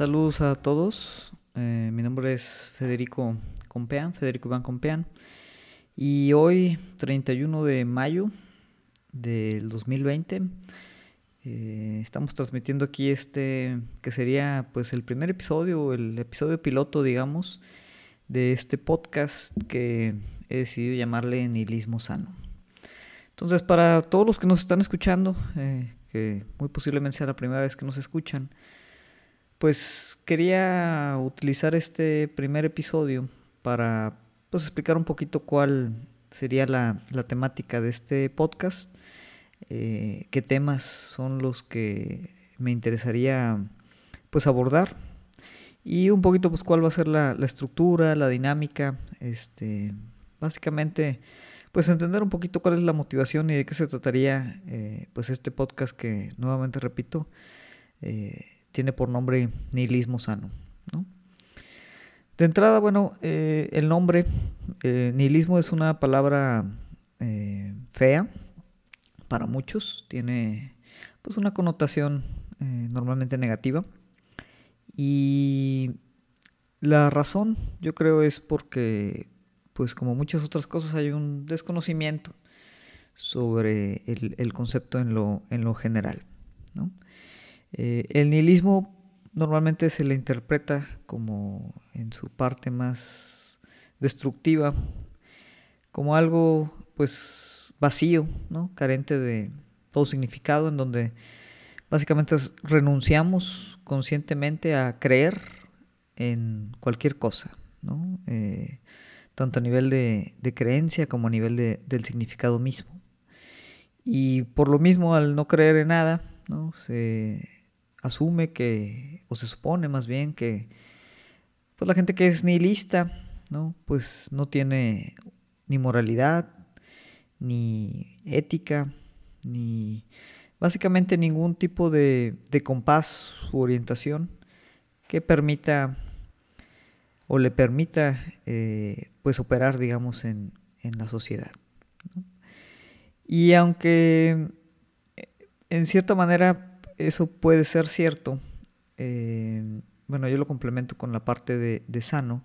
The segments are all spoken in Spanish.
Saludos a todos. Eh, mi nombre es Federico Compean, Federico Iván Compean. Y hoy, 31 de mayo del 2020, eh, estamos transmitiendo aquí este que sería pues el primer episodio, el episodio piloto, digamos, de este podcast que he decidido llamarle Nihilismo Sano. Entonces, para todos los que nos están escuchando, eh, que muy posiblemente sea la primera vez que nos escuchan, pues quería utilizar este primer episodio para pues, explicar un poquito cuál sería la, temática de este podcast, eh, qué temas son los que me interesaría pues abordar y un poquito pues cuál va a ser la, estructura, la dinámica, este, básicamente pues entender un poquito cuál es la motivación y de qué se trataría eh, pues este podcast que nuevamente repito eh, tiene por nombre nihilismo sano. De entrada, bueno, eh, el nombre eh, nihilismo es una palabra eh, fea para muchos, tiene pues una connotación normalmente negativa y la razón yo creo es porque pues como muchas otras cosas hay un desconocimiento sobre el, concepto en lo, en lo general. ¿no? Eh, el nihilismo normalmente se le interpreta como en su parte más destructiva, como algo pues vacío, ¿no? carente de todo significado, en donde básicamente renunciamos conscientemente a creer en cualquier cosa, ¿no? Eh, tanto a nivel de, creencia como a nivel del significado mismo. Y por lo mismo, al no creer en nada, ¿no? se asume que, o se supone más bien que, pues la gente que es nihilista, ¿no? Pues no tiene ni moralidad, ni ética, ni básicamente ningún tipo de, de compás u orientación que permita o le permita eh, pues operar digamos en, en la sociedad. Y aunque eh, en cierta manera eso puede ser cierto. Eh, bueno, yo lo complemento con la parte de, sano,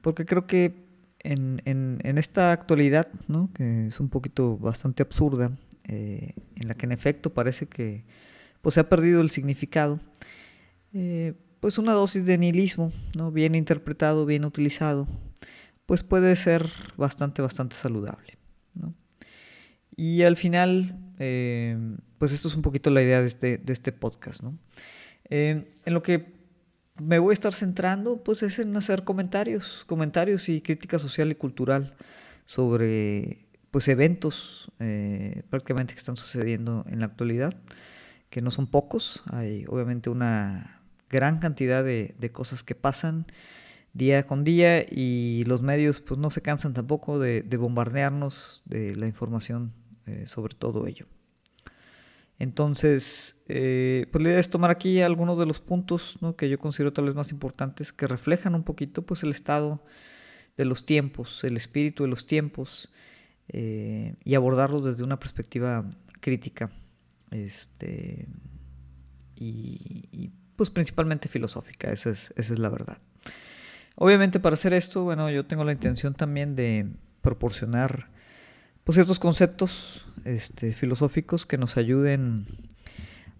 porque creo que en, esta actualidad, ¿no? que es un poquito bastante absurda, eh, en la que en efecto parece que pues, se ha perdido el significado, eh, pues una dosis de nihilismo, ¿no? bien interpretado, bien utilizado, pues puede ser bastante, bastante saludable. Y al final, pues esto es un poquito la idea de este, de este podcast, ¿no? Eh, en lo que me voy a estar centrando, pues es en hacer comentarios, comentarios y crítica social y cultural sobre, pues, eventos eh, prácticamente que están sucediendo en la actualidad, que no son pocos, hay obviamente una gran cantidad de, cosas que pasan día con día y los medios pues no se cansan tampoco de, de bombardearnos de la información eh, sobre todo ello. Entonces, eh, pues la idea es tomar aquí algunos de los puntos que yo considero tal vez más importantes que reflejan un poquito pues el estado de los tiempos, el espíritu de los tiempos eh, y abordarlos desde una perspectiva crítica este, y, pues principalmente filosófica, esa es, esa es la verdad. Obviamente para hacer esto, bueno, yo tengo la intención también de proporcionar pues, ciertos conceptos este, filosóficos que nos ayuden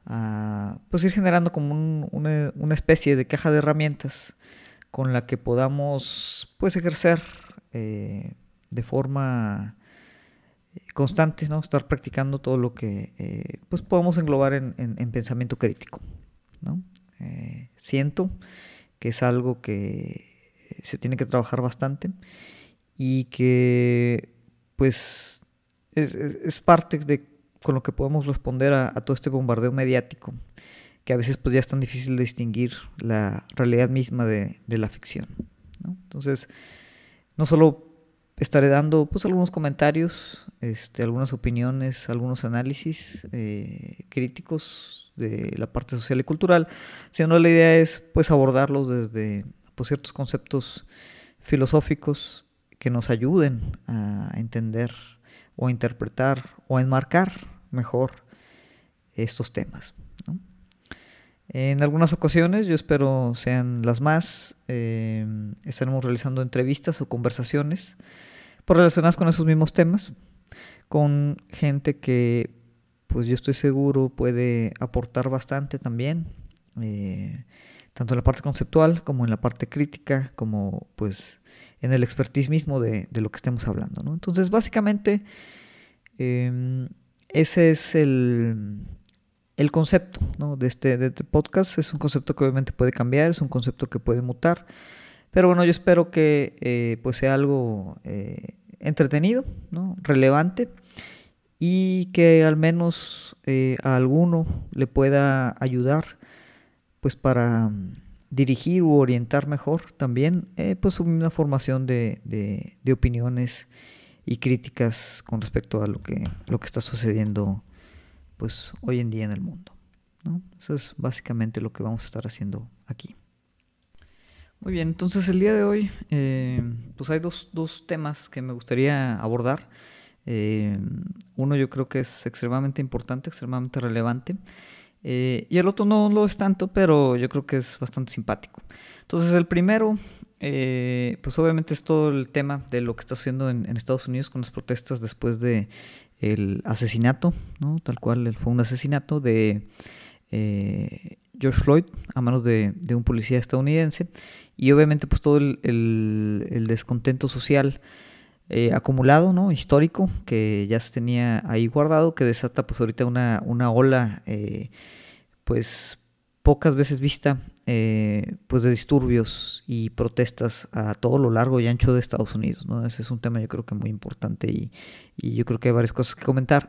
a pues, ir generando como una, especie de caja de herramientas con la que podamos pues, ejercer eh, de forma eh, constante, ¿no? estar practicando todo lo que eh, pues podemos englobar en, pensamiento crítico. ¿no? siento que es algo que se tiene que trabajar bastante y que pues es, parte de con lo que podemos responder a, todo este bombardeo mediático, que a veces pues ya es tan difícil distinguir la realidad misma de, la ficción. Entonces, no solo estaré dando pues algunos comentarios, este, algunas opiniones, algunos análisis eh, críticos de la parte social y cultural, sino la idea es pues abordarlos desde pues, ciertos conceptos filosóficos que nos ayuden a entender o interpretar o enmarcar mejor estos temas. En algunas ocasiones, yo espero sean las más, eh, estaremos realizando entrevistas o conversaciones por relacionadas con esos mismos temas, con gente que, pues yo estoy seguro, puede aportar bastante también, eh, tanto en la parte conceptual como en la parte crítica, como pues en el expertise mismo de, lo que estemos hablando. Entonces, básicamente, em, ese es el, el concepto de, este, de, este, podcast. Es un concepto que obviamente puede cambiar, es un concepto que puede mutar. Pero bueno, yo espero que eh, pues sea algo eh, entretenido, ¿no? relevante y que al menos eh, a alguno le pueda ayudar pues para dirigir u orientar mejor también pues una formación de, de, opiniones y críticas con respecto a lo que, lo que está sucediendo pues hoy en día en el mundo. ¿no? Eso es básicamente lo que vamos a estar haciendo aquí. Muy bien, entonces el día de hoy eh, pues hay dos, dos, temas que me gustaría abordar. Eh, uno yo creo que es extremadamente importante, extremadamente relevante. Eh, y el otro no lo es tanto, pero yo creo que es bastante simpático. Entonces el primero, pues obviamente es todo el tema de lo que está haciendo en, Estados Unidos con las protestas después de el asesinato, tal cual fue un asesinato de eh, George Floyd a manos de, un policía estadounidense y obviamente pues todo el, descontento social eh, acumulado, ¿no? histórico, que ya se tenía ahí guardado, que desata pues ahorita una, una ola eh, pues pocas veces vista eh, pues de disturbios y protestas a todo lo largo y ancho de Estados Unidos. ¿no? Ese es un tema yo creo que muy importante y, yo creo que hay varias cosas que comentar.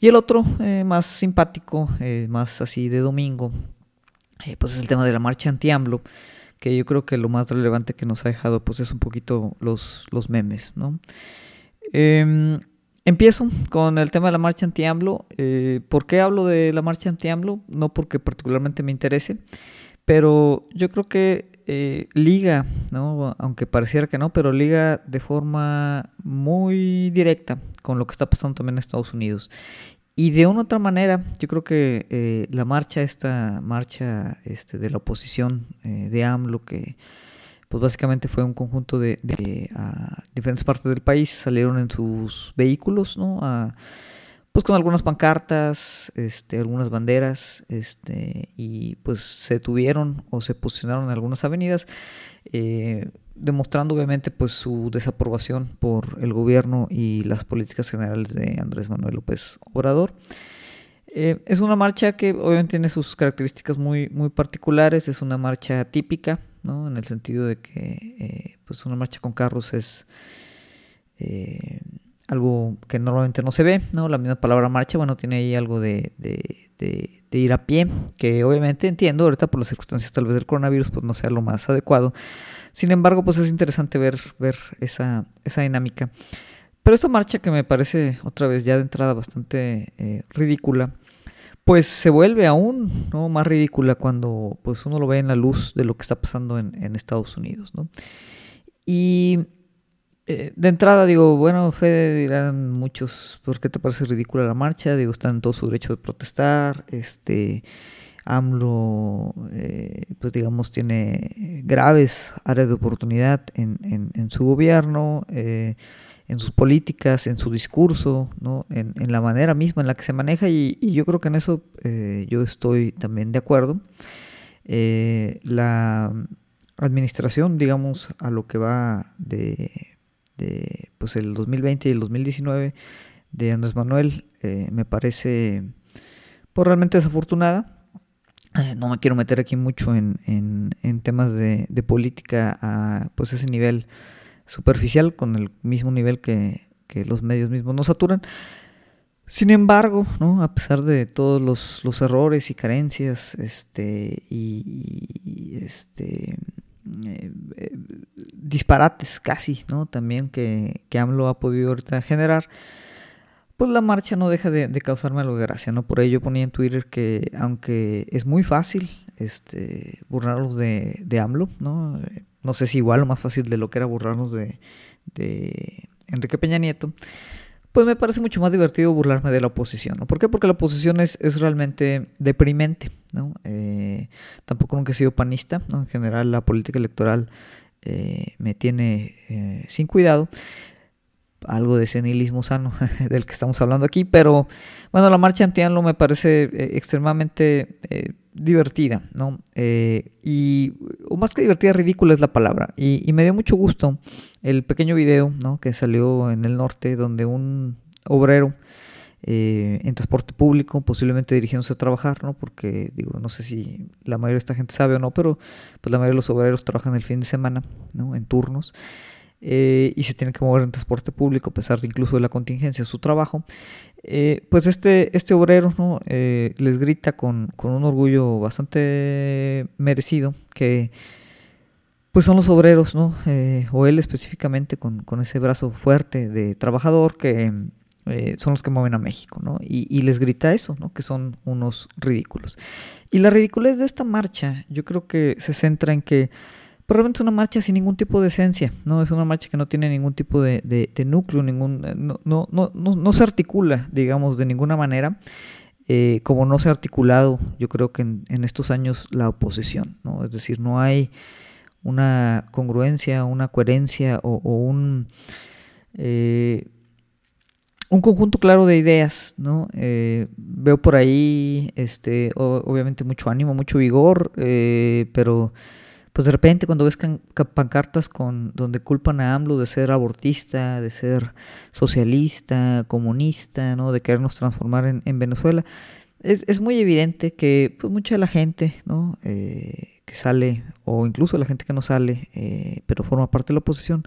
Y el otro, más simpático, más así de domingo, pues es el tema de la marcha anti-AMLO, que yo creo que lo más relevante que nos ha dejado pues es un poquito los, los memes. ¿no? Em, Empiezo con el tema de la marcha anti-AMLO. Eh, ¿Por qué hablo de la marcha anti-AMLO? No porque particularmente me interese, pero yo creo que eh, liga, ¿no? aunque pareciera que no, pero liga de forma muy directa con lo que está pasando también en Estados Unidos. Y de una otra manera, yo creo que eh, la marcha, esta marcha este, de la oposición de AMLO, que pues básicamente fue un conjunto de, diferentes partes del país, salieron en sus vehículos, ¿no? pues con algunas pancartas, este, algunas banderas, este, y pues se tuvieron o se posicionaron en algunas avenidas, eh, demostrando obviamente pues su desaprobación por el gobierno y las políticas generales de Andrés Manuel López Obrador. Eh, es una marcha que obviamente tiene sus características muy, muy particulares, es una marcha típica, ¿no? En el sentido de que eh, pues una marcha con carros es algo que normalmente no se ve, ¿no? La misma palabra marcha, bueno, tiene ahí algo de, ir a pie, que obviamente entiendo, ahorita por las circunstancias tal vez del coronavirus, pues no sea lo más adecuado. Sin embargo, pues es interesante ver, ver esa, esa dinámica. Pero esta marcha que me parece otra vez ya de entrada bastante eh, ridícula, pues se vuelve aún ¿no? más ridícula cuando pues uno lo ve en la luz de lo que está pasando en, Estados Unidos. ¿no? Y eh, de entrada digo, bueno, Fede dirán muchos, ¿por qué te parece ridícula la marcha? Digo, están en todo su derecho de protestar, este... AMLO, eh, pues digamos, tiene graves áreas de oportunidad en, en, su gobierno. Eh, en sus políticas, en su discurso, ¿no? en, la manera misma en la que se maneja y, yo creo que en eso yo estoy también de acuerdo. La administración, digamos, a lo que va de, pues el 2020 y el 2019 de Andrés Manuel eh, me parece pues, realmente desafortunada. no me quiero meter aquí mucho en, en, temas de, de, política a pues ese nivel superficial con el mismo nivel que, los medios mismos nos saturan. Sin embargo, ¿no? a pesar de todos los, errores y carencias este, y, este, eh, eh, disparates casi ¿no? también que, que AMLO ha podido ahorita generar, pues la marcha no deja de, causarme algo de gracia. ¿no? Por ello ponía en Twitter que aunque es muy fácil este, burlarlos de, de AMLO, ¿no? no sé si igual o más fácil de lo que era burlarnos de, Enrique Peña Nieto, pues me parece mucho más divertido burlarme de la oposición. ¿no? ¿Por qué? Porque la oposición es, es realmente deprimente. ¿no? Eh, tampoco nunca he sido panista. ¿no? En general la política electoral eh, me tiene eh, sin cuidado. Algo de senilismo sano del que estamos hablando aquí. Pero bueno, la marcha anti-AMLO me parece extremadamente divertida. ¿no? y o más que divertida, ridícula es la palabra. Y, y me dio mucho gusto el pequeño video ¿no? que salió en el norte donde un obrero eh, en transporte público, posiblemente dirigiéndose a trabajar, ¿no? Porque digo, no sé si la mayoría de esta gente sabe o no, pero pues la mayoría de los obreros trabajan el fin de semana, ¿no? En turnos. Eh, y se tienen que mover en transporte público a pesar de incluso de la contingencia de su trabajo. Eh, pues este, este obrero ¿no? les grita con, con, un orgullo bastante merecido que pues son los obreros, ¿no? Eh, o él específicamente con, ese brazo fuerte de trabajador que eh, son los que mueven a México, ¿no? Y, les grita eso, ¿no? Que son unos ridículos. Y la ridiculez de esta marcha, yo creo que se centra en que probablemente es una marcha sin ningún tipo de esencia, ¿no? Es una marcha que no tiene ningún tipo de, núcleo, ningún, no, no, no, no, se articula, digamos, de ninguna manera. Eh, como no se ha articulado, yo creo que en, en estos años la oposición, ¿no? Es decir, no hay una congruencia, una coherencia o, un, eh, un conjunto claro de ideas, ¿no? Eh, veo por ahí, este, obviamente mucho ánimo, mucho vigor, eh, pero pues de repente cuando ves pancartas con donde culpan a AMLO de ser abortista, de ser socialista, comunista, ¿no? De querernos transformar en, Venezuela, es, es, muy evidente que pues, mucha de la gente, ¿no? que sale, o incluso la gente que no sale, eh, pero forma parte de la oposición,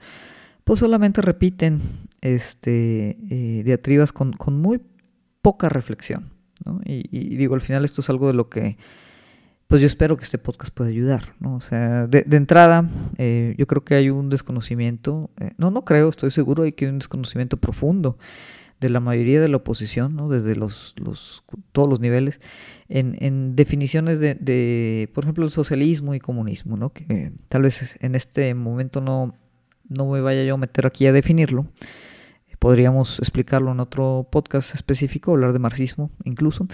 pues solamente repiten este, eh, diatribas con, muy poca reflexión. Y, digo, al final esto es algo de lo que, pues yo espero que este podcast pueda ayudar. ¿no? O sea, de, entrada, eh, yo creo que hay un desconocimiento, no, no creo, estoy seguro de que hay un desconocimiento profundo de la mayoría de la oposición, ¿no? desde los, los, todos los niveles, en, en definiciones de, de, por ejemplo, el socialismo y comunismo, ¿no? que tal vez en este momento no, no me vaya yo a meter aquí a definirlo. Podríamos explicarlo en otro podcast específico, hablar de marxismo incluso.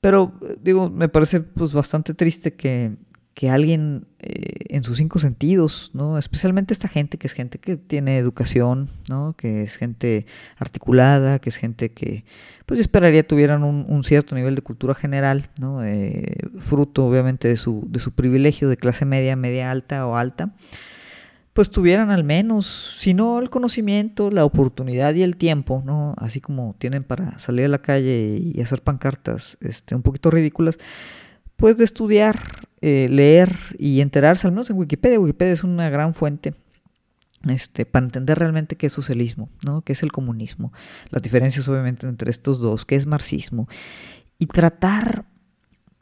Pero digo, me parece pues bastante triste que, que alguien eh, en sus cinco sentidos, ¿no? Especialmente esta gente que es gente que tiene educación, ¿no? Que es gente articulada, que es gente que, pues yo esperaría tuvieran un, cierto nivel de cultura general, ¿no? Eh, fruto obviamente de su, de su privilegio de clase media, media alta o alta, pues tuvieran al menos, si no el conocimiento, la oportunidad y el tiempo, ¿no? Así como tienen para salir a la calle y hacer pancartas, este, un poquito ridículas, pues de estudiar, eh, leer y enterarse, al menos en Wikipedia. Wikipedia es una gran fuente este, para entender realmente qué es socialismo, ¿no? qué es el comunismo, las diferencias obviamente entre estos dos, qué es marxismo, y tratar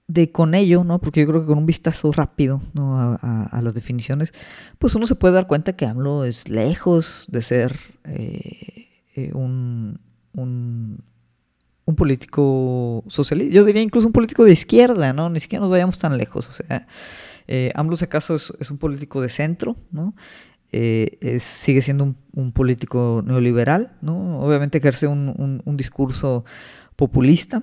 de con ello, ¿no? porque yo creo que con un vistazo rápido a, las definiciones, pues uno se puede dar cuenta que AMLO es lejos de ser eh, eh, un, un un político socialista, yo diría incluso un político de izquierda, ¿no? Ni siquiera nos vayamos tan lejos, o sea, eh, AMLO, si acaso, es, un político de centro, ¿no? Eh, sigue siendo un, político neoliberal, ¿no? Obviamente ejerce un, discurso populista,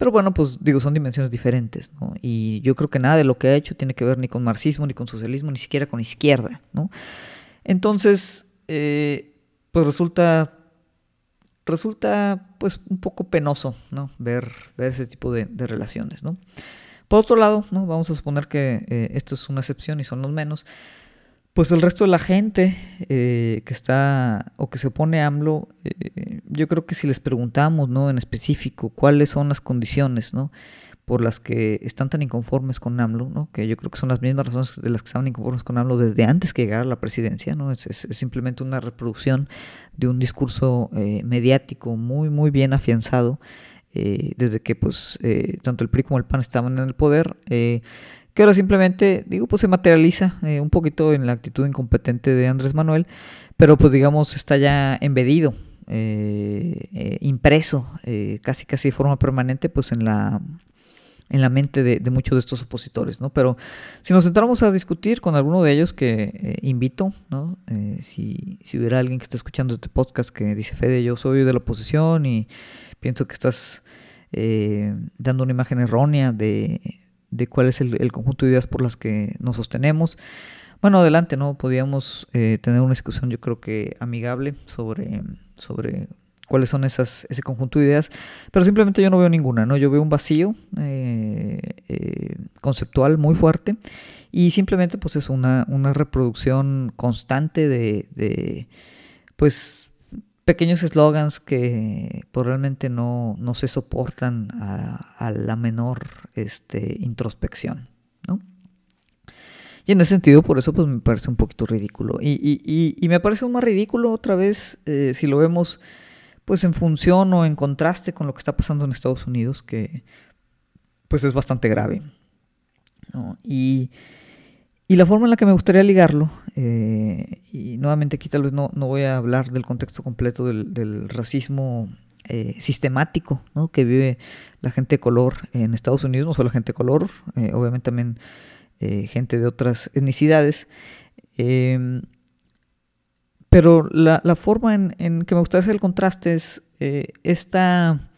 pero bueno, pues digo, son dimensiones diferentes, ¿no? Y yo creo que nada de lo que ha hecho tiene que ver ni con marxismo, ni con socialismo, ni siquiera con izquierda, ¿no? Entonces, eh, pues resulta resulta pues un poco penoso, ¿no? Ver, ver ese tipo de, relaciones, ¿no? Por otro lado, ¿no? Vamos a suponer que eh, esto es una excepción y son los menos. Pues el resto de la gente eh, que está o que se opone a AMLO, eh, yo creo que si les preguntamos, ¿no? En específico, cuáles son las condiciones, ¿no? por las que están tan inconformes con AMLO, ¿no? que yo creo que son las mismas razones de las que estaban inconformes con AMLO desde antes que llegara a la presidencia, ¿no? es, simplemente una reproducción de un discurso eh, mediático muy, muy bien afianzado eh, desde que pues, eh, tanto el PRI como el PAN estaban en el poder, ahora simplemente, digo, pues se materializa un poquito en la actitud incompetente de Andrés Manuel, pero pues digamos está ya embedido impreso casi casi de forma permanente pues en la en la mente de, muchos de estos opositores, ¿no? Pero si nos centramos a discutir con alguno de ellos, que eh, invito, ¿no? Eh, si, si, hubiera alguien que está escuchando este podcast que dice, Fede, yo soy de la oposición y pienso que estás eh, dando una imagen errónea de, cuál es el, conjunto de ideas por las que nos sostenemos, bueno, adelante, ¿no? Podríamos tener una discusión, yo creo que amigable sobre, sobre cuáles son esas, ese conjunto de ideas, pero simplemente yo no veo ninguna, ¿no? Yo veo un vacío eh, eh, conceptual muy fuerte y simplemente pues es una, una reproducción constante de, pues pequeños eslogans que pues, realmente no, no se soportan a, la menor este, introspección. Y en ese sentido, por eso pues me parece un poquito ridículo. Y, me parece más ridículo otra vez eh, si lo vemos pues en función o en contraste con lo que está pasando en Estados Unidos, que pues es bastante grave. Y, la forma en la que me gustaría ligarlo, eh, y nuevamente aquí tal vez no, no, voy a hablar del contexto completo del, racismo eh, sistemático que vive la gente de color en Estados Unidos, no solo la gente de color, eh, obviamente también gente de otras etnicidades. Pero la, forma en, que me gustaría hacer el contraste es esta,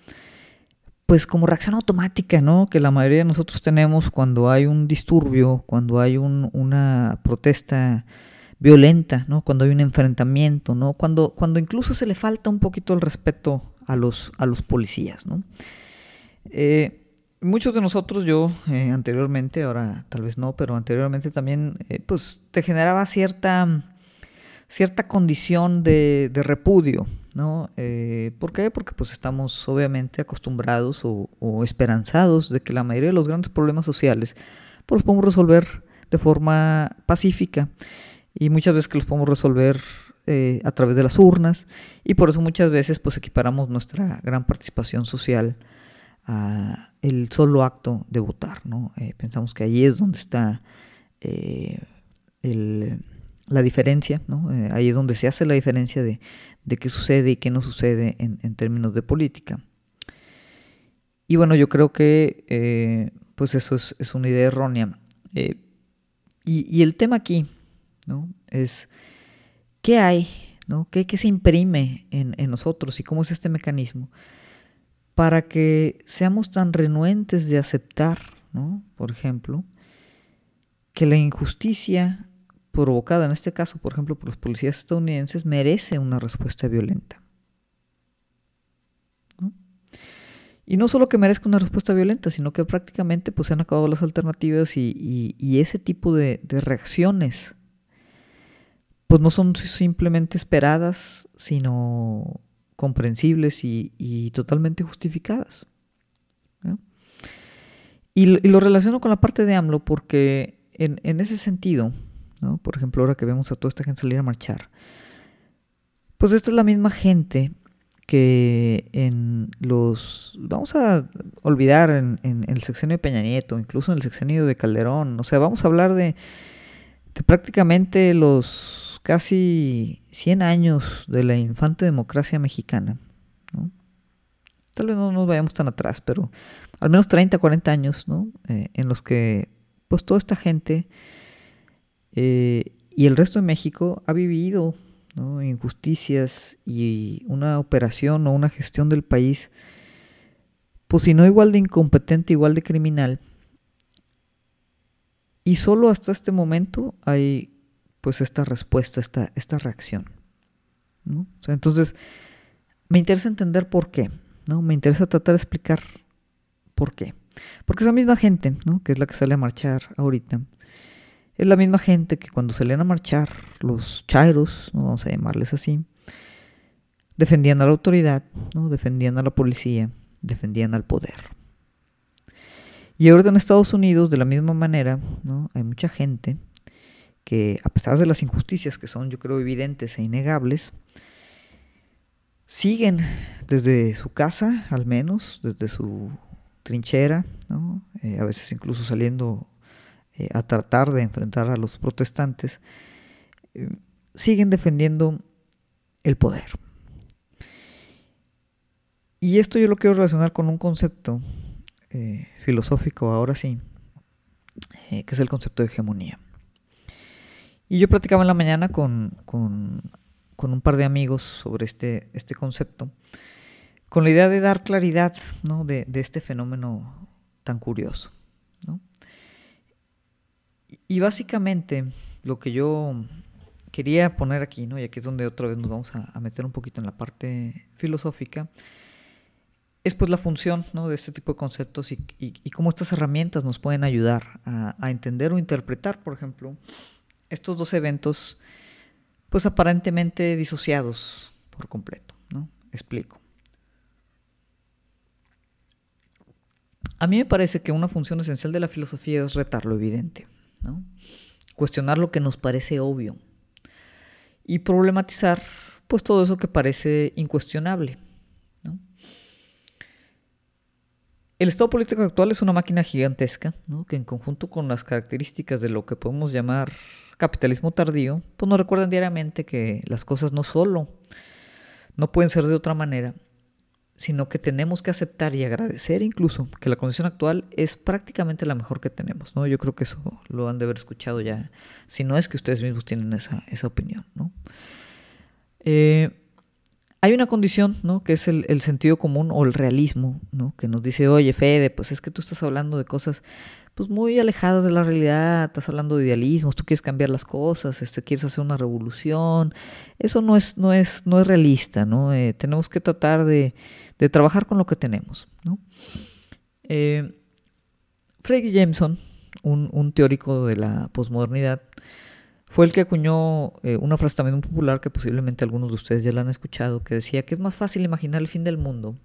pues como reacción automática, ¿no? Que la mayoría de nosotros tenemos cuando hay un disturbio, cuando hay una protesta violenta, ¿no? Cuando hay un enfrentamiento, ¿no? Cuando, cuando incluso se le falta un poquito el respeto a los, a los policías, ¿no? Eh, muchos de nosotros, yo eh, anteriormente, ahora tal vez no, pero anteriormente también, pues te generaba cierta cierta condición de, repudio, ¿no? Eh, ¿Por qué? Porque pues estamos obviamente acostumbrados o, esperanzados de que la mayoría de los grandes problemas sociales pues, los podemos resolver de forma pacífica y muchas veces que los podemos resolver eh, a través de las urnas y por eso muchas veces pues equiparamos nuestra gran participación social a el solo acto de votar, ¿no? Eh, pensamos que ahí es donde está el la diferencia, ¿no? Eh, ahí es donde se hace la diferencia de, qué sucede y qué no sucede en, términos de política. Y bueno, yo creo que eh, pues eso es, una idea errónea. Eh, y, el tema aquí ¿no? es qué hay, ¿no? ¿Qué, se imprime en, en, nosotros y cómo es este mecanismo para que seamos tan renuentes de aceptar, ¿no? por ejemplo, que la injusticia provocada, en este caso, por ejemplo, por los policías estadounidenses, merece una respuesta violenta. Y no solo que merezca una respuesta violenta, sino que prácticamente pues, se han acabado las alternativas y, ese tipo de, reacciones pues no son simplemente esperadas, sino comprensibles y, totalmente justificadas. Y, lo relaciono con la parte de AMLO porque en, en ese sentido, por ejemplo, ahora que vemos a toda esta gente salir a marchar. Pues esta es la misma gente que en los... Vamos a olvidar en, el sexenio de Peña Nieto, incluso en el sexenio de Calderón. O sea, vamos a hablar de, prácticamente los casi 100 años de la infante democracia mexicana. Tal vez no nos vayamos tan atrás, pero al menos 30, 40 años, ¿no? Eh, en los que pues toda esta gente eh, y el resto de México ha vivido injusticias y una operación o una gestión del país, pues si no igual de incompetente, igual de criminal. Y solo hasta este momento hay pues esta respuesta, esta, esta reacción. entonces, me interesa entender por qué, ¿no? Me interesa tratar de explicar por qué. Porque esa misma gente, ¿no? Que es la que sale a marchar ahorita, es la misma gente que cuando salían a marchar los chairos, ¿no? vamos a llamarles así, defendían a la autoridad, ¿no? defendían a la policía, defendían al poder. Y ahora en Estados Unidos, de la misma manera, ¿no? hay mucha gente que, a pesar de las injusticias que son, yo creo, evidentes e innegables, siguen desde su casa, al menos, desde su trinchera, ¿no? Eh, a veces incluso saliendo eh, a tratar de enfrentar a los protestantes, eh, siguen defendiendo el poder. Y esto yo lo quiero relacionar con un concepto eh, filosófico ahora sí, que es el concepto de hegemonía. Y yo platicaba en la mañana con, con, un par de amigos sobre este, este concepto, con la idea de dar claridad ¿no? de, este fenómeno tan curioso. Y básicamente lo que yo quería poner aquí, ¿no? y aquí es donde otra vez nos vamos a, meter un poquito en la parte filosófica, es pues la función ¿no? de este tipo de conceptos y, y, y, cómo estas herramientas nos pueden ayudar a, a, entender o interpretar, por ejemplo, estos dos eventos pues aparentemente disociados por completo. ¿no? Explico. A mí me parece que una función esencial de la filosofía es retar lo evidente, ¿no? cuestionar lo que nos parece obvio y problematizar pues todo eso que parece incuestionable. El estado político actual es una máquina gigantesca que en conjunto con las características de lo que podemos llamar capitalismo tardío, pues nos recuerdan diariamente que las cosas no solo no pueden ser de otra manera, sino que tenemos que aceptar y agradecer incluso que la condición actual es prácticamente la mejor que tenemos, ¿no? Yo creo que eso lo han de haber escuchado ya, si no es que ustedes mismos tienen esa, esa opinión, ¿no? Eh, hay una condición, ¿no? Que es el, el, sentido común o el realismo, ¿no? Que nos dice, oye, Fede, pues es que tú estás hablando de cosas pues muy alejadas de la realidad, estás hablando de idealismos, tú quieres cambiar las cosas, este, quieres hacer una revolución, eso no es, no es, no es realista, ¿no? Eh, tenemos que tratar de, de, trabajar con lo que tenemos, ¿no? Eh, Frederick Jameson, un, un, teórico de la posmodernidad, fue el que acuñó eh, una frase también muy popular que posiblemente algunos de ustedes ya la han escuchado, que decía que es más fácil imaginar el fin del mundo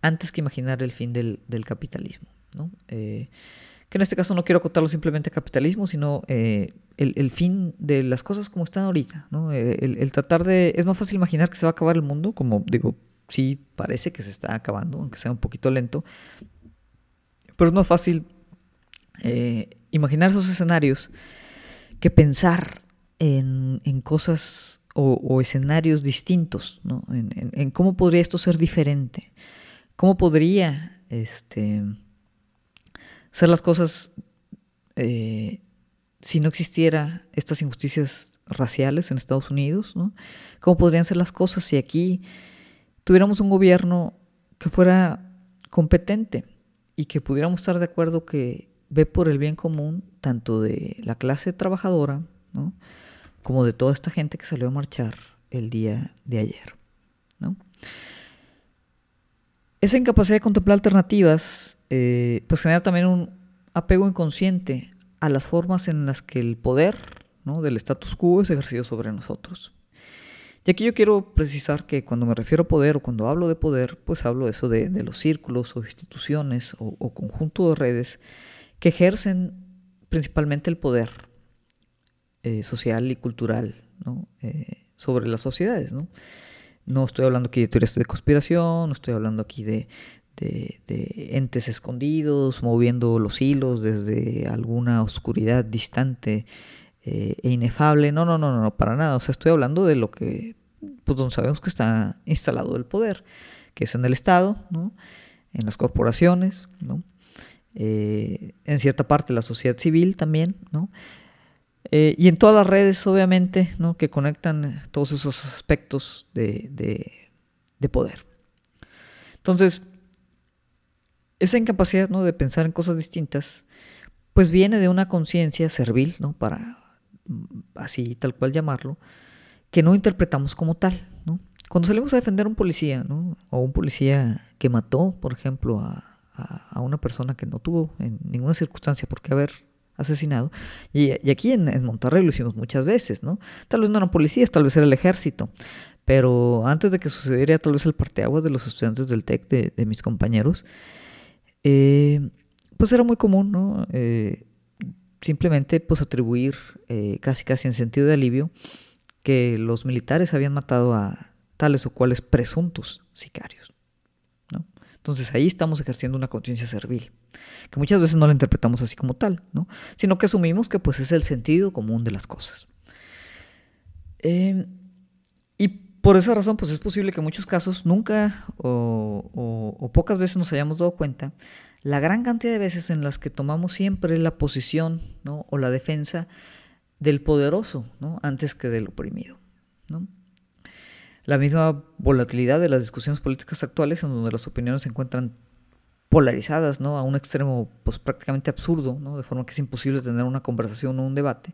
antes que imaginar el fin del, del capitalismo, ¿no? Eh, que en este caso no quiero acotarlo simplemente a capitalismo, sino eh, el, el, fin de las cosas como están ahorita, ¿no? Eh, el, el, tratar de... Es más fácil imaginar que se va a acabar el mundo, como digo, sí parece que se está acabando, aunque sea un poquito lento, pero es más fácil eh, imaginar esos escenarios que pensar en, en cosas o, o, escenarios distintos, ¿no? En, en, en, cómo podría esto ser diferente, cómo podría, este hacer las cosas eh, si no existiera estas injusticias raciales en Estados Unidos. ¿Cómo podrían ser las cosas si aquí tuviéramos un gobierno que fuera competente y que pudiéramos estar de acuerdo que ve por el bien común tanto de la clase trabajadora, como de toda esta gente que salió a marchar el día de ayer, ¿no? Esa incapacidad de contemplar alternativas eh, pues genera también un apego inconsciente a las formas en las que el poder ¿no? del status quo es ejercido sobre nosotros. Y aquí yo quiero precisar que cuando me refiero a poder o cuando hablo de poder, pues hablo de eso de, los círculos o instituciones o, o, conjunto de redes que ejercen principalmente el poder eh, social y cultural eh, sobre las sociedades. ¿no? no estoy hablando aquí de teorías de conspiración, no estoy hablando aquí de, de, entes escondidos, moviendo los hilos desde alguna oscuridad distante eh, e inefable. No, no, no, no, para nada. O sea, estoy hablando de lo que, pues donde sabemos que está instalado el poder, que es en el Estado, ¿no? en las corporaciones, ¿no? Eh, en cierta parte la sociedad civil también, ¿no? Eh, y en todas las redes, obviamente, ¿no? que conectan todos esos aspectos de, de, de poder. Entonces, esa incapacidad ¿no? de pensar en cosas distintas, pues viene de una conciencia servil, ¿no? para mm, así tal cual llamarlo, que no interpretamos como tal. ¿no? Cuando salimos a defender a un policía, ¿no? o un policía que mató, por ejemplo, a, a, a, una persona que no tuvo en ninguna circunstancia por qué haber asesinado, y, aquí en, en, Monterrey lo hicimos muchas veces, ¿no? Tal vez no eran policías, tal vez era el ejército, pero antes de que sucediera tal vez el parteaguas de los estudiantes del TEC, de, de mis compañeros, eh, pues era muy común, ¿no? Eh, simplemente pues atribuir eh, casi casi en sentido de alivio que los militares habían matado a tales o cuales presuntos sicarios. ¿no? Entonces ahí estamos ejerciendo una conciencia servil, que muchas veces no la interpretamos así como tal, ¿no? sino que asumimos que pues es el sentido común de las cosas. Por esa razón, pues es posible que en muchos casos nunca o, pocas veces nos hayamos dado cuenta la gran cantidad de veces en las que tomamos siempre la posición o la defensa del poderoso antes que del oprimido. La misma volatilidad de las discusiones políticas actuales, en donde las opiniones se encuentran polarizadas ¿no? a un extremo pues, prácticamente absurdo, de forma que es imposible tener una conversación o un debate,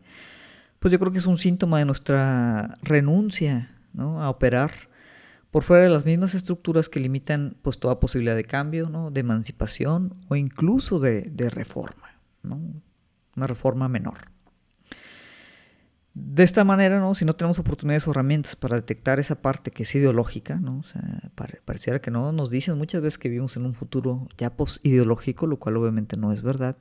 pues yo creo que es un síntoma de nuestra renuncia a operar por fuera de las mismas estructuras que limitan pues, toda posibilidad de cambio, ¿no? de emancipación o incluso de, reforma, ¿no? una reforma menor. De esta manera, ¿no? si no tenemos oportunidades o herramientas para detectar esa parte que es ideológica, ¿no? pareciera que no, nos dicen muchas veces que vivimos en un futuro ya post-ideológico, lo cual obviamente no es verdad.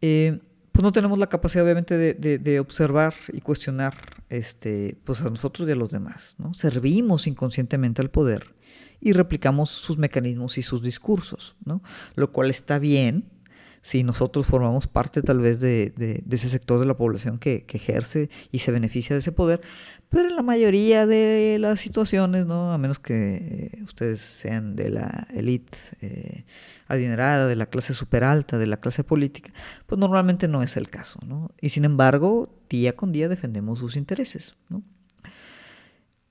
Eh, pues no tenemos la capacidad obviamente de, observar y cuestionar este, pues a nosotros y a los demás. ¿no? Servimos inconscientemente al poder y replicamos sus mecanismos y sus discursos, ¿no? lo cual está bien si nosotros formamos parte tal vez de, ese sector de la población que, ejerce y se beneficia de ese poder, pero en la mayoría de las situaciones, ¿no? a menos que eh, ustedes sean de la élite eh, adinerada, de la clase super alta, de la clase política, pues normalmente no es el caso, ¿no? Y sin embargo, día con día defendemos sus intereses, ¿no?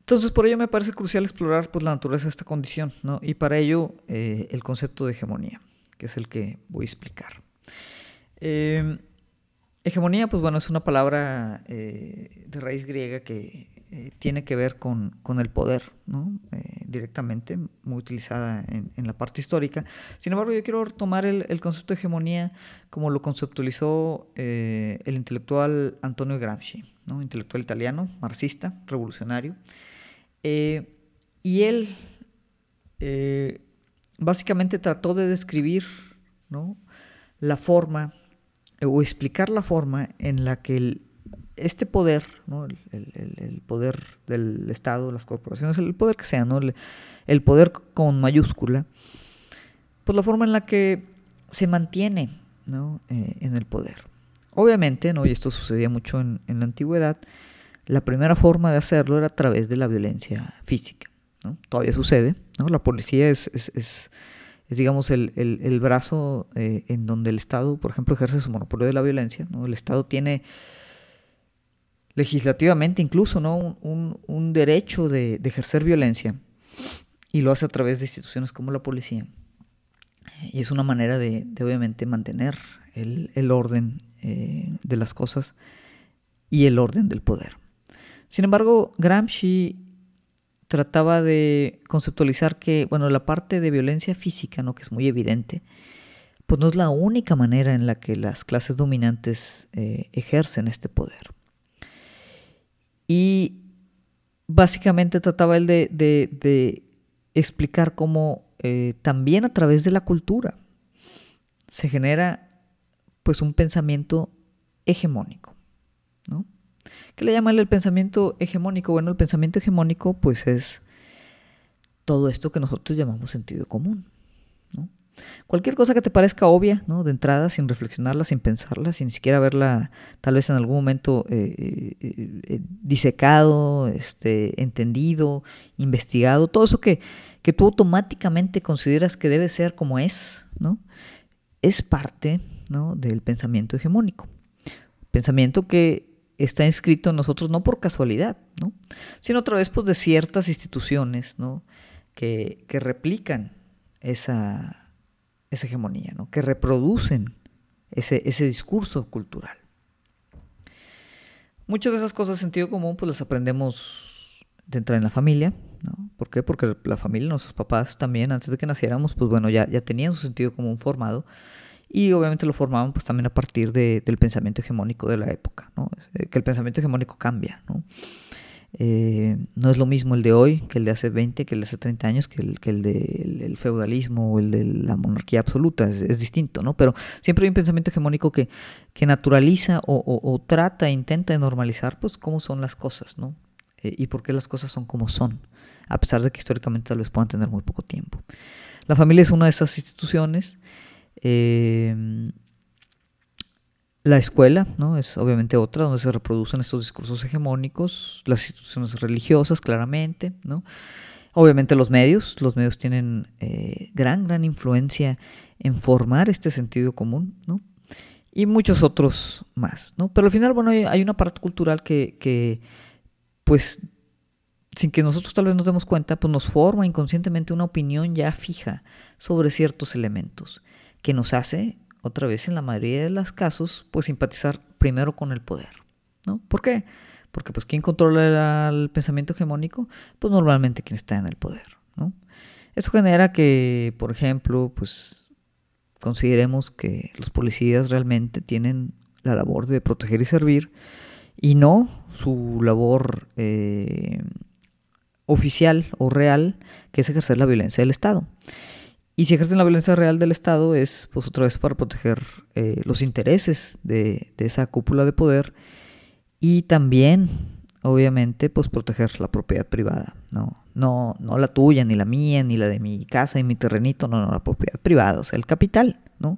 Entonces, por ello me parece crucial explorar pues, la naturaleza de esta condición, ¿no? Y para ello, eh, el concepto de hegemonía, que es el que voy a explicar. Eh, hegemonía, pues bueno, es una palabra eh, de raíz griega que eh, tiene que ver con, el poder, ¿no? Eh, directamente, muy utilizada en, la parte histórica. Sin embargo, yo quiero tomar el, concepto de hegemonía como lo conceptualizó el intelectual Antonio Gramsci, ¿no? intelectual italiano, marxista, revolucionario. y él básicamente trató de describir ¿no? La forma o explicar la forma en la que este poder, el, poder del Estado, las corporaciones, el poder que sea, ¿no? el, poder con mayúscula, pues la forma en la que se mantiene ¿no? Eh, en el poder. Obviamente, ¿no? y esto sucedía mucho en, la antigüedad, la primera forma de hacerlo era a través de la violencia física. Todavía sucede, ¿no? la policía es, digamos, el, brazo eh, en donde el Estado, por ejemplo, ejerce su monopolio de la violencia. ¿no? El Estado tiene legislativamente incluso, ¿no? Un, derecho de, ejercer violencia y lo hace a través de instituciones como la policía. Y es una manera de, obviamente mantener el, orden eh, de las cosas y el orden del poder. Sin embargo, Gramsci trataba de conceptualizar que, bueno, la parte de violencia física, ¿no? que es muy evidente, pues no es la única manera en la que las clases dominantes eh, ejercen este poder. Y básicamente trataba él de, explicar cómo eh, también a través de la cultura se genera pues un pensamiento hegemónico. ¿No? ¿Qué le llama el pensamiento hegemónico? Bueno, el pensamiento hegemónico pues es todo esto que nosotros llamamos sentido común. Cualquier cosa que te parezca obvia, ¿no? De entrada, sin reflexionarla, sin pensarla, sin siquiera haberla tal vez en algún momento eh, eh, eh, disecado, este, entendido, investigado, todo eso que, que tú automáticamente consideras que debe ser como es, ¿no? Es parte ¿no? del pensamiento hegemónico. Pensamiento que está inscrito en nosotros no por casualidad, ¿no? sino a través pues, de ciertas instituciones ¿no? que, que replican esa, esa hegemonía, ¿no? que reproducen ese, ese discurso cultural. Muchas de esas cosas de sentido común pues las aprendemos de entrar en la familia, ¿no? ¿Por qué? Porque la familia, nuestros papás también, antes de que naciéramos, pues bueno, ya, ya tenían su sentido común formado y obviamente lo formaban pues también a partir de, del pensamiento hegemónico de la época, ¿no? Eh, que el pensamiento hegemónico cambia, ¿no? Eh, no es lo mismo el de hoy que el de hace 20, que el de hace 30 años, que el, que el del feudalismo o el de la monarquía absoluta. Es, distinto, ¿no? Pero siempre hay un pensamiento hegemónico que, que naturaliza o, trata, intenta de normalizar, pues, cómo son las cosas, ¿no? Eh, y por qué las cosas son como son, a pesar de que históricamente tal vez puedan tener muy poco tiempo. La familia es una de esas instituciones. Eh, La escuela, ¿no? Es obviamente otra donde se reproducen estos discursos hegemónicos, las instituciones religiosas, claramente, ¿no? Obviamente los medios, los medios tienen eh, gran, gran influencia en formar este sentido común, ¿no? Y muchos otros más, ¿no? Pero al final, bueno, hay, una parte cultural que, que, pues, sin que nosotros tal vez nos demos cuenta, pues nos forma inconscientemente una opinión ya fija sobre ciertos elementos, que nos hace, otra vez en la mayoría de los casos, pues simpatizar primero con el poder, ¿no? ¿Por qué? Porque pues ¿quién controla el pensamiento hegemónico? Pues normalmente quien está en el poder, ¿no? Esto genera que, por ejemplo, pues consideremos que los policías realmente tienen la labor de proteger y servir y no su labor eh, oficial o real, que es ejercer la violencia del Estado. Y si ejercen la violencia real del Estado es, pues otra vez, para proteger eh, los intereses de, de esa cúpula de poder y también, obviamente, pues proteger la propiedad privada, ¿no? No, no la tuya, ni la mía, ni la de mi casa y mi terrenito, no, no, la propiedad privada, o sea, el capital, ¿no?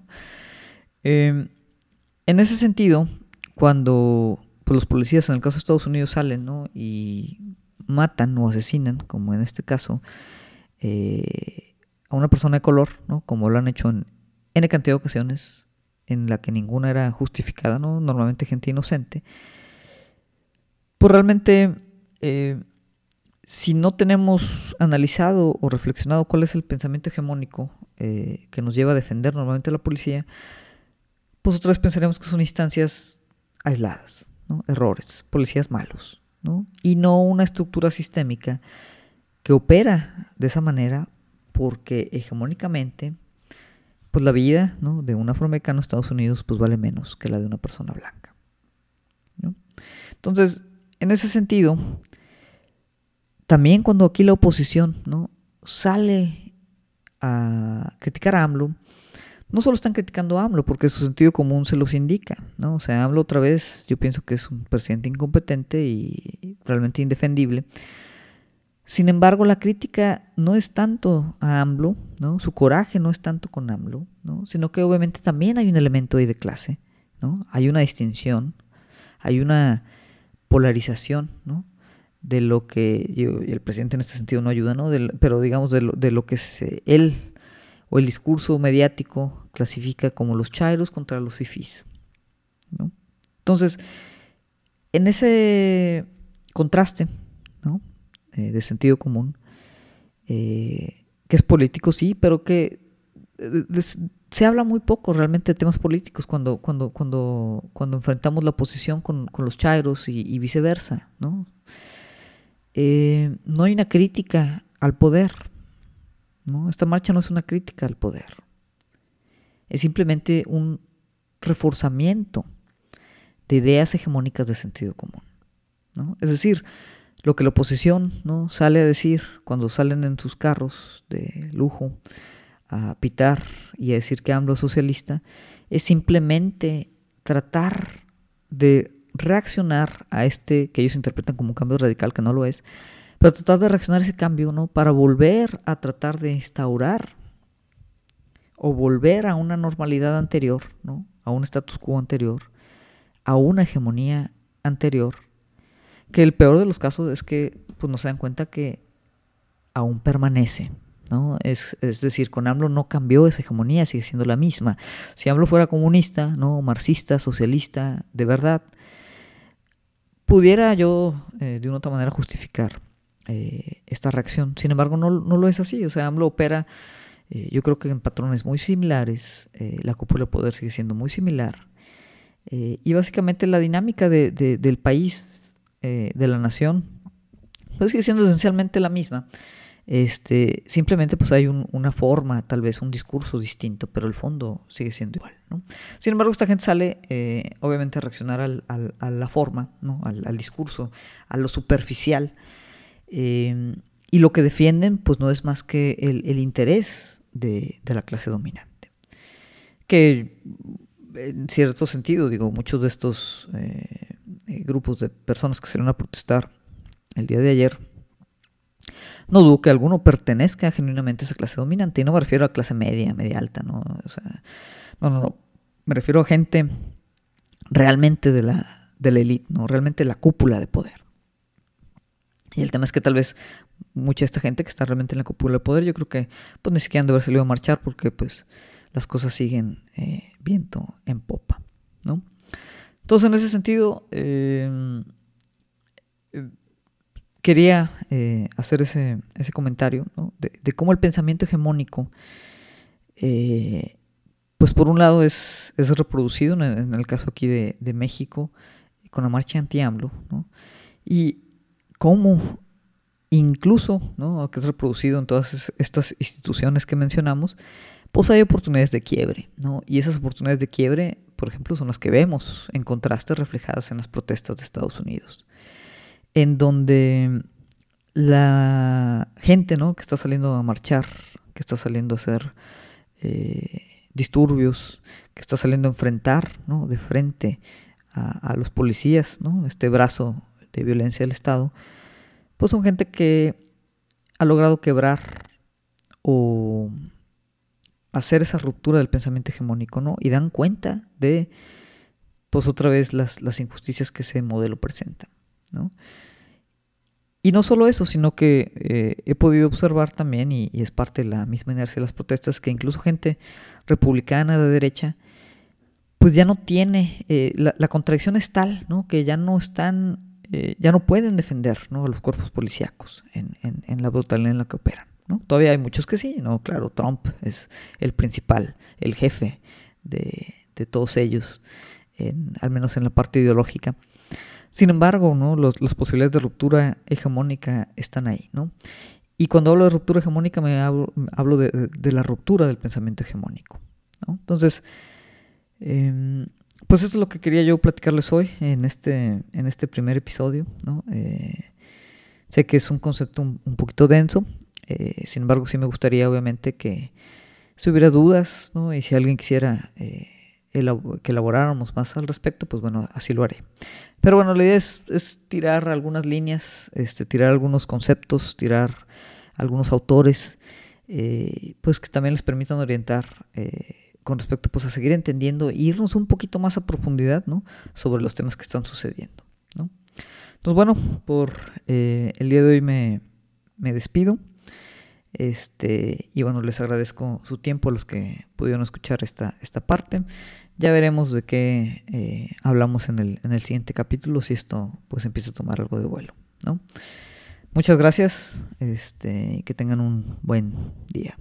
Em, en ese sentido, cuando pues, los policías en el caso de Estados Unidos salen, ¿no? Y matan o asesinan, como en este caso, eh, a una persona de color, ¿no? Como lo han hecho en N cantidad de ocasiones, en la que ninguna era justificada, ¿no? Normalmente gente inocente pues realmente, eh, si no tenemos analizado o reflexionado cuál es el pensamiento hegemónico eh, que nos lleva a defender normalmente a la policía, pues otra vez pensaremos que son instancias aisladas, errores, policías malos, y no una estructura sistémica que opera de esa manera porque hegemónicamente pues la vida de un afroamericano en Estados Unidos pues vale menos que la de una persona blanca. Entonces, en ese sentido, también cuando aquí la oposición ¿no? sale a criticar a AMLO, no solo están criticando a AMLO porque su sentido común se los indica, ¿no? O sea, AMLO otra vez, yo pienso que es un presidente incompetente y realmente indefendible. Sin embargo, la crítica no es tanto a AMLO, ¿no? Su coraje no es tanto con AMLO, ¿no? Sino que obviamente también hay un elemento ahí de clase, ¿no? Hay una distinción, hay una polarización, ¿no? De lo que el presidente en este sentido no ayuda, ¿no? pero digamos de lo, de lo que se, él o el discurso mediático clasifica como los chairos contra los fifís, ¿no? Entonces, en ese contraste, ¿no? Eh, de sentido común, eh, que es político, sí, pero que eh, se habla muy poco realmente de temas políticos cuando, cuando, cuando, cuando enfrentamos la oposición con, los chairos y, viceversa, ¿no? No hay una crítica al poder, ¿no? Esta marcha no es una crítica al poder, es simplemente un reforzamiento de ideas hegemónicas de sentido común, ¿no? Es decir, lo que la oposición ¿no? sale a decir cuando salen en sus carros de lujo, a pitar y a decir que AMLO es socialista, es simplemente tratar de reaccionar a este que ellos interpretan como un cambio radical, que no lo es, pero tratar de reaccionar a ese cambio, ¿no? Para volver a tratar de instaurar o volver a una normalidad anterior, ¿no? A un status quo anterior, a una hegemonía anterior, que el peor de los casos es que pues no se dan cuenta que aún permanece. ¿no? Es, decir, con AMLO no cambió esa hegemonía, sigue siendo la misma. Si AMLO fuera comunista, ¿no? marxista, socialista, de verdad, pudiera yo eh, de una otra manera justificar eh, esta reacción. Sin embargo, no, lo es así. O sea, AMLO opera, eh, yo creo que en patrones muy similares, la cúpula de poder sigue siendo muy similar. y básicamente la dinámica del país, de la nación, pues sigue siendo esencialmente la misma. Este, simplemente pues hay una forma, tal vez un discurso distinto, pero el fondo sigue siendo igual. Sin embargo, esta gente sale eh, obviamente a reaccionar al, a la forma, ¿no? al, discurso, a lo superficial. Eh, y lo que defienden pues no es más que el, interés de, la clase dominante. Que en cierto sentido, digo, muchos de estos eh, grupos de personas que salieron a protestar el día de ayer, no dudo que alguno pertenezca genuinamente a esa clase dominante. Y no me refiero a clase media, media alta, ¿no? O sea, no, no, no. Me refiero a gente realmente de la, de la élite, ¿no? realmente la cúpula de poder. Y el tema es que tal vez mucha de esta gente que está realmente en la cúpula de poder, yo creo que pues ni siquiera han de haber salido a marchar porque pues las cosas siguen eh, viento en popa, ¿no? Entonces en ese sentido em, eh, quería eh, hacer ese, ese comentario de, cómo el pensamiento hegemónico pues por un lado es, es reproducido en el, caso aquí de, de, México con la marcha anti-AMLO, ¿no? Y cómo incluso, ¿no? que es reproducido en todas estas instituciones que mencionamos, pues hay oportunidades de quiebre, ¿no? Y esas oportunidades de quiebre, por ejemplo, son las que vemos en contraste reflejadas en las protestas de Estados Unidos, en donde la gente, ¿no? Que está saliendo a marchar, que está saliendo a hacer eh, disturbios, que está saliendo a enfrentar, ¿no? De frente a, a los policías, ¿no? Este brazo de violencia del Estado, pues son gente que ha logrado quebrar o hacer esa ruptura del pensamiento hegemónico, ¿no? Y dan cuenta de, pues otra vez, las, las injusticias que ese modelo presenta, ¿no? Y no solo eso, sino que eh, he podido observar también, y, es parte de la misma inercia de las protestas, que incluso gente republicana de derecha, pues ya no tiene, eh, la, contradicción es tal, ¿no? Que ya no están, eh, ya no pueden defender, ¿no? A los cuerpos policíacos en, en la brutalidad en la que operan. Todavía hay muchos que sí, ¿no? Claro, Trump es el principal, el jefe de, todos ellos, al menos en la parte ideológica. Sin embargo, ¿no? Los, las posibilidades de ruptura hegemónica están ahí, ¿no? Y cuando hablo de ruptura hegemónica me hablo, de, la ruptura del pensamiento hegemónico. Entonces, em, pues esto es lo que quería yo platicarles hoy en este, en este primer episodio. Eh, sé que es un concepto un poquito denso, eh, sin embargo, sí me gustaría, obviamente, que si hubiera dudas, ¿no? Y si alguien quisiera eh, que elaboráramos más al respecto, pues bueno, así lo haré. Pero bueno, la idea es, tirar algunas líneas, este, tirar algunos conceptos, tirar algunos autores, eh, pues que también les permitan orientar con respecto pues, a seguir entendiendo e irnos un poquito más a profundidad, ¿no? Sobre los temas que están sucediendo, ¿no? Entonces, bueno, por el día de hoy me, me despido. Este, y bueno, les agradezco su tiempo a los que pudieron escuchar esta, esta parte. Ya veremos de qué eh, hablamos en el, en el siguiente capítulo, si esto pues empieza a tomar algo de vuelo. ¿no? Muchas gracias, este, que tengan un buen día.